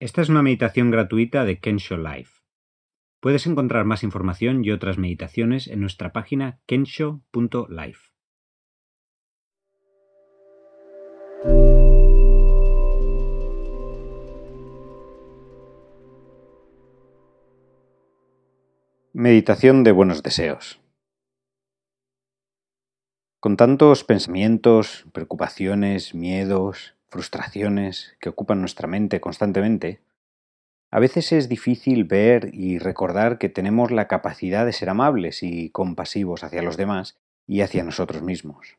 Esta es una meditación gratuita de Kensho Life. Puedes encontrar más información y otras meditaciones en nuestra página kensho.life. Meditación de buenos deseos. Con tantos pensamientos, preocupaciones, miedos, frustraciones que ocupan nuestra mente constantemente, a veces es difícil ver y recordar que tenemos la capacidad de ser amables y compasivos hacia los demás y hacia nosotros mismos.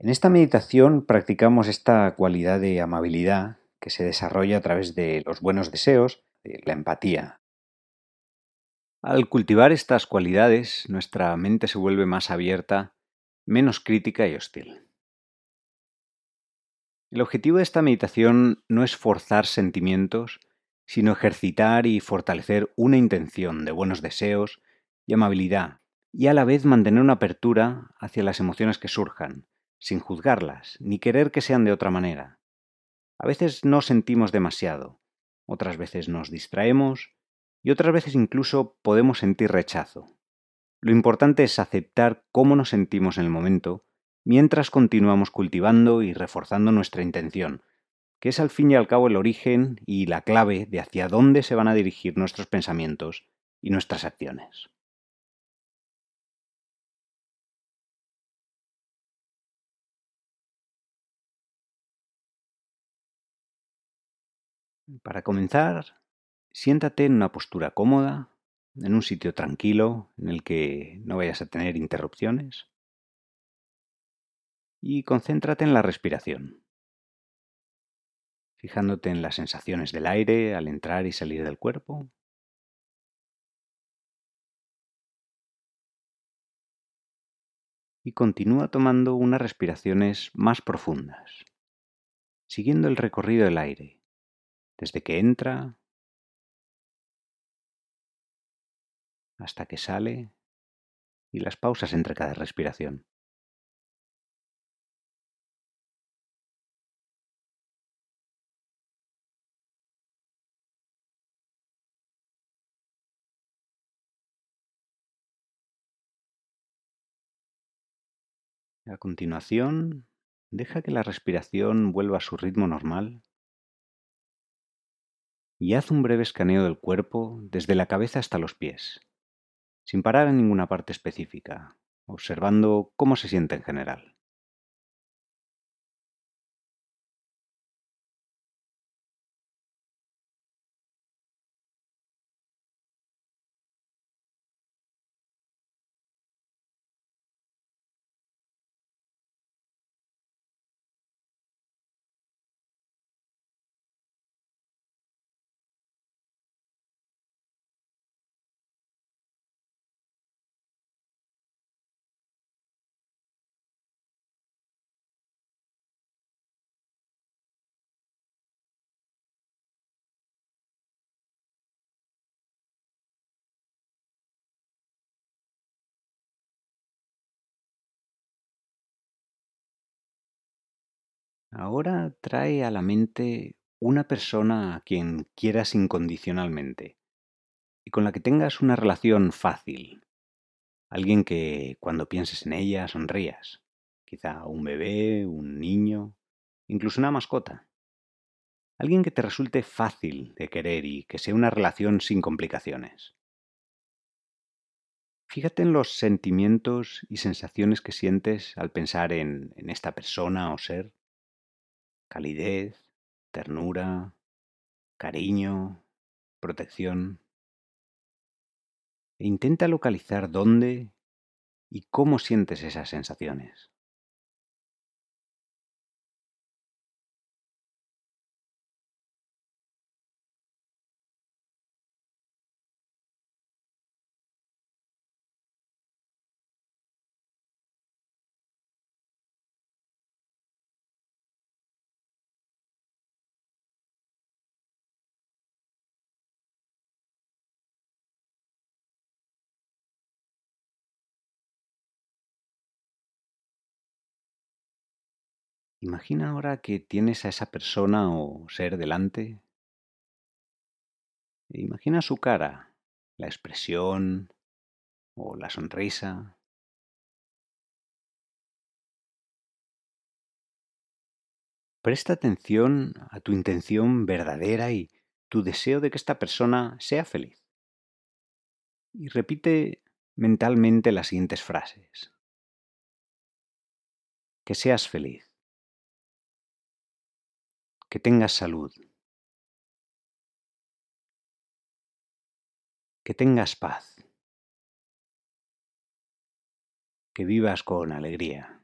En esta meditación practicamos esta cualidad de amabilidad que se desarrolla a través de los buenos deseos, de la empatía, al cultivar estas cualidades, nuestra mente se vuelve más abierta, menos crítica y hostil. El objetivo de esta meditación no es forzar sentimientos, sino ejercitar y fortalecer una intención de buenos deseos y amabilidad, y a la vez mantener una apertura hacia las emociones que surjan, sin juzgarlas, ni querer que sean de otra manera. A veces no sentimos demasiado, otras veces nos distraemos, y otras veces incluso podemos sentir rechazo. Lo importante es aceptar cómo nos sentimos en el momento mientras continuamos cultivando y reforzando nuestra intención, que es al fin y al cabo el origen y la clave de hacia dónde se van a dirigir nuestros pensamientos y nuestras acciones. Para comenzar, Siéntate en una postura cómoda, en un sitio tranquilo en el que no vayas a tener interrupciones. Y concéntrate en la respiración, fijándote en las sensaciones del aire al entrar y salir del cuerpo. Y continúa tomando unas respiraciones más profundas, siguiendo el recorrido del aire, desde que entra hasta que sale y las pausas entre cada respiración. A continuación, deja que la respiración vuelva a su ritmo normal y haz un breve escaneo del cuerpo desde la cabeza hasta los pies sin parar en ninguna parte específica, observando cómo se siente en general. Ahora trae a la mente una persona a quien quieras incondicionalmente y con la que tengas una relación fácil. Alguien que cuando pienses en ella sonrías. Quizá un bebé, un niño, incluso una mascota. Alguien que te resulte fácil de querer y que sea una relación sin complicaciones. Fíjate en los sentimientos y sensaciones que sientes al pensar en, en esta persona o ser calidez, ternura, cariño, protección. E intenta localizar dónde y cómo sientes esas sensaciones. Imagina ahora que tienes a esa persona o ser delante. Imagina su cara, la expresión o la sonrisa. Presta atención a tu intención verdadera y tu deseo de que esta persona sea feliz. Y repite mentalmente las siguientes frases. Que seas feliz. Que tengas salud. Que tengas paz. Que vivas con alegría.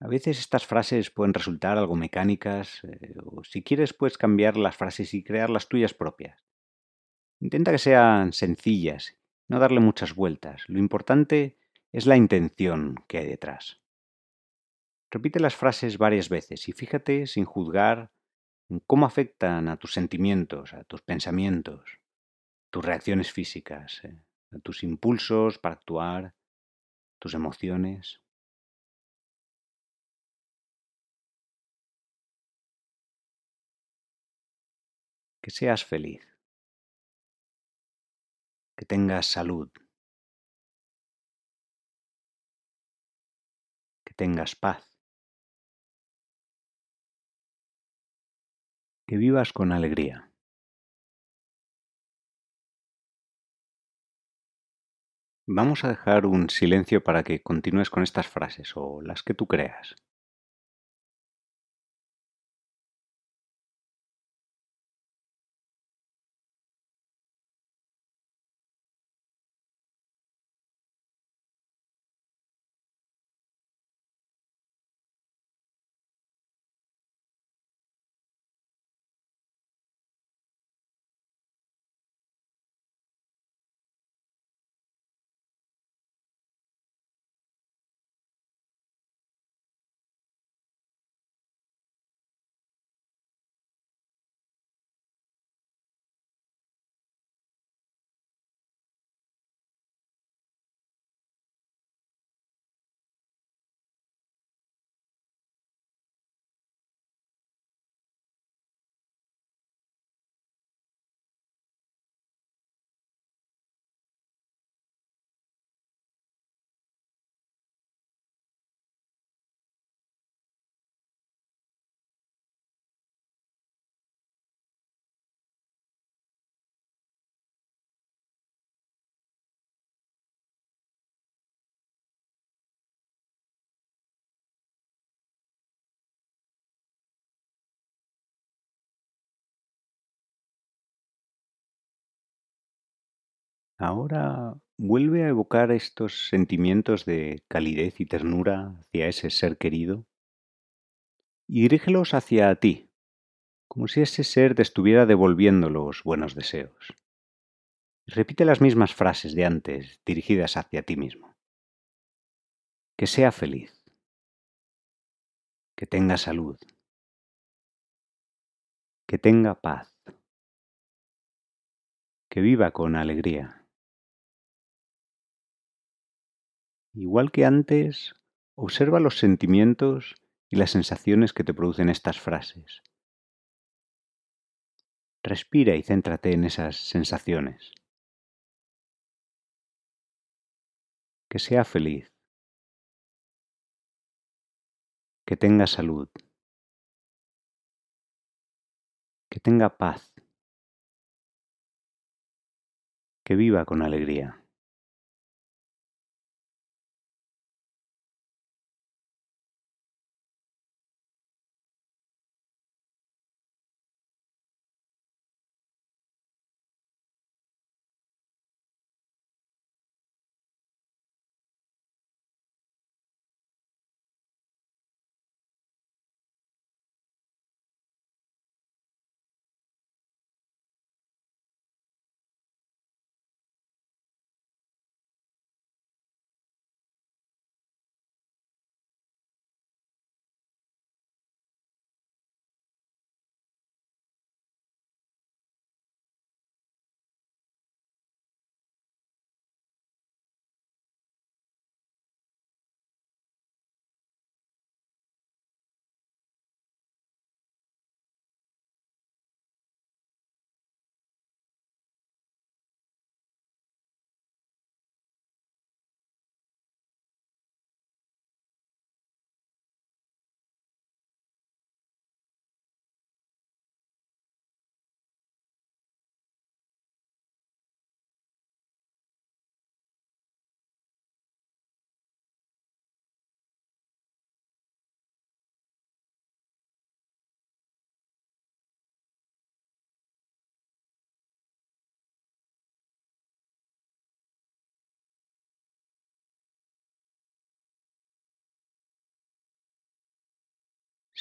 A veces estas frases pueden resultar algo mecánicas, eh, o si quieres puedes cambiar las frases y crear las tuyas propias. Intenta que sean sencillas, no darle muchas vueltas. Lo importante es la intención que hay detrás. Repite las frases varias veces y fíjate sin juzgar en cómo afectan a tus sentimientos, a tus pensamientos, tus reacciones físicas, eh, a tus impulsos para actuar, tus emociones. que seas feliz, que tengas salud, que tengas paz, que vivas con alegría. Vamos a dejar un silencio para que continúes con estas frases o las que tú creas. Ahora vuelve a evocar estos sentimientos de calidez y ternura hacia ese ser querido y dirígelos hacia ti, como si ese ser te estuviera devolviendo los buenos deseos. Repite las mismas frases de antes dirigidas hacia ti mismo. Que sea feliz. Que tenga salud. Que tenga paz. Que viva con alegría. Igual que antes, observa los sentimientos y las sensaciones que te producen estas frases. Respira y céntrate en esas sensaciones. Que sea feliz. Que tenga salud. Que tenga paz. Que viva con alegría.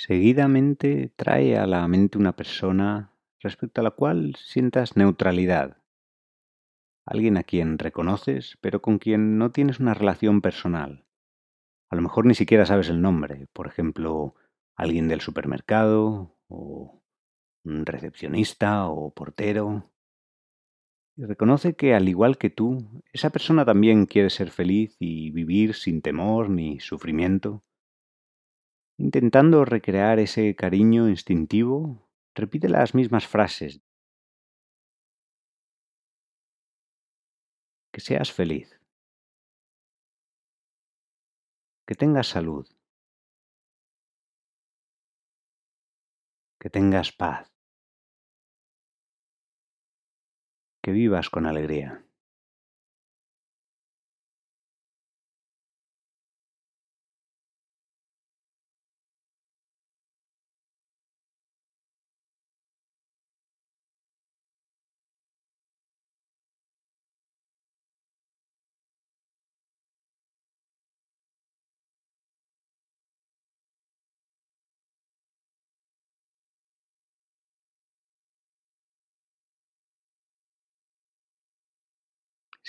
Seguidamente trae a la mente una persona respecto a la cual sientas neutralidad. Alguien a quien reconoces, pero con quien no tienes una relación personal. A lo mejor ni siquiera sabes el nombre, por ejemplo, alguien del supermercado o un recepcionista o portero. Y reconoce que, al igual que tú, esa persona también quiere ser feliz y vivir sin temor ni sufrimiento. Intentando recrear ese cariño instintivo, repite las mismas frases. Que seas feliz. Que tengas salud. Que tengas paz. Que vivas con alegría.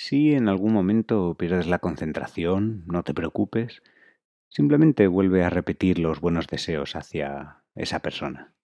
Si en algún momento pierdes la concentración, no te preocupes, simplemente vuelve a repetir los buenos deseos hacia esa persona.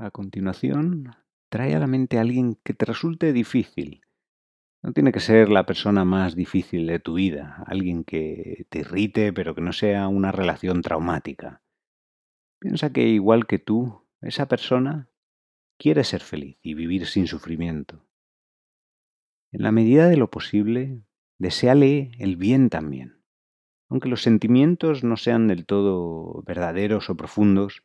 A continuación, trae a la mente a alguien que te resulte difícil. No tiene que ser la persona más difícil de tu vida, alguien que te irrite, pero que no sea una relación traumática. Piensa que igual que tú, esa persona quiere ser feliz y vivir sin sufrimiento. En la medida de lo posible, deséale el bien también. Aunque los sentimientos no sean del todo verdaderos o profundos,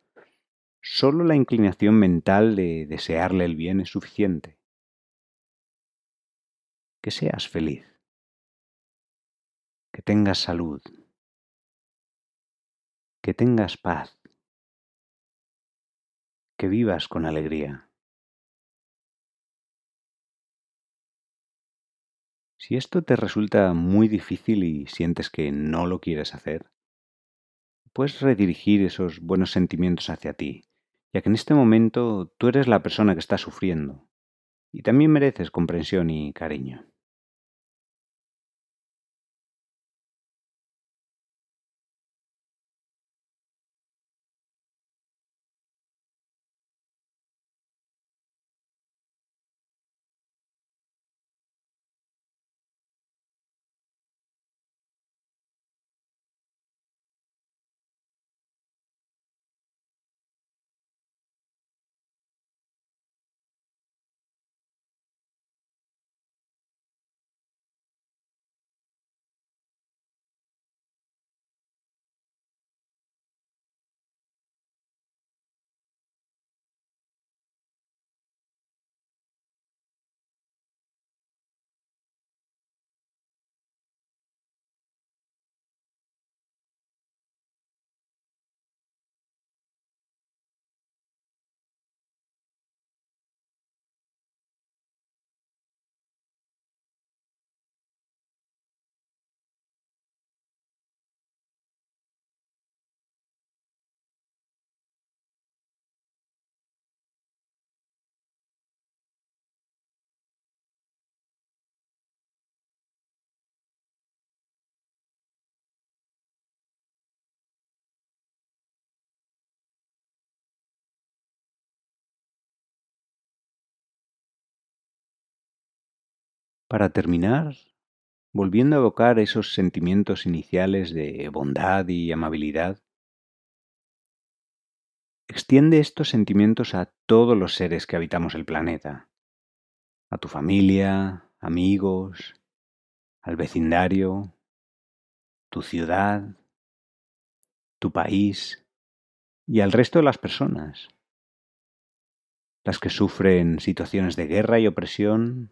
Solo la inclinación mental de desearle el bien es suficiente. Que seas feliz. Que tengas salud. Que tengas paz. Que vivas con alegría. Si esto te resulta muy difícil y sientes que no lo quieres hacer, puedes redirigir esos buenos sentimientos hacia ti ya que en este momento tú eres la persona que está sufriendo y también mereces comprensión y cariño. Para terminar, volviendo a evocar esos sentimientos iniciales de bondad y amabilidad, extiende estos sentimientos a todos los seres que habitamos el planeta, a tu familia, amigos, al vecindario, tu ciudad, tu país y al resto de las personas, las que sufren situaciones de guerra y opresión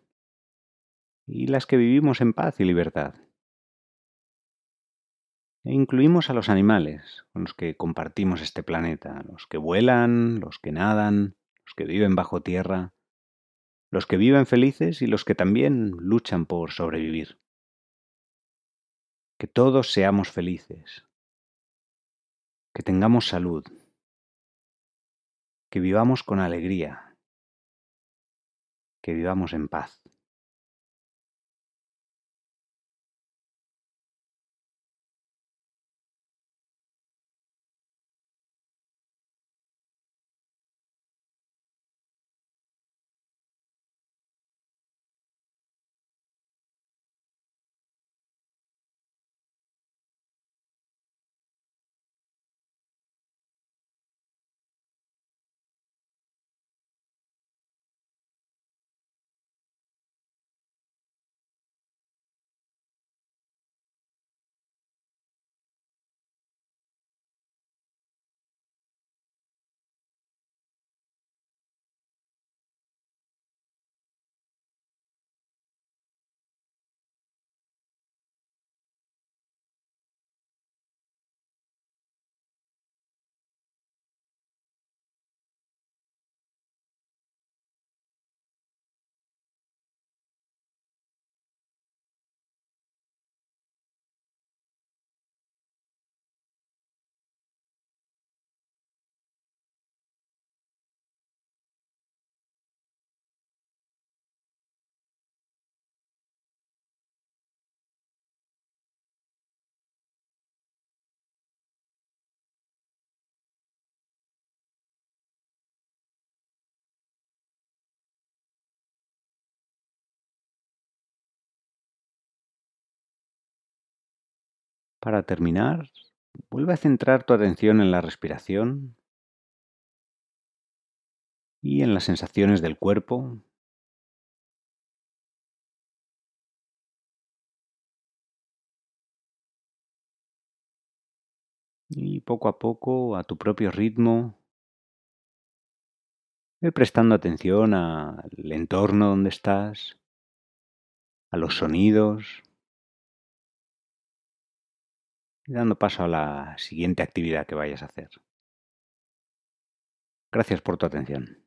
y las que vivimos en paz y libertad. E incluimos a los animales con los que compartimos este planeta, los que vuelan, los que nadan, los que viven bajo tierra, los que viven felices y los que también luchan por sobrevivir. Que todos seamos felices, que tengamos salud, que vivamos con alegría, que vivamos en paz. Para terminar, vuelve a centrar tu atención en la respiración y en las sensaciones del cuerpo. Y poco a poco, a tu propio ritmo, ve prestando atención al entorno donde estás, a los sonidos, y dando paso a la siguiente actividad que vayas a hacer. Gracias por tu atención.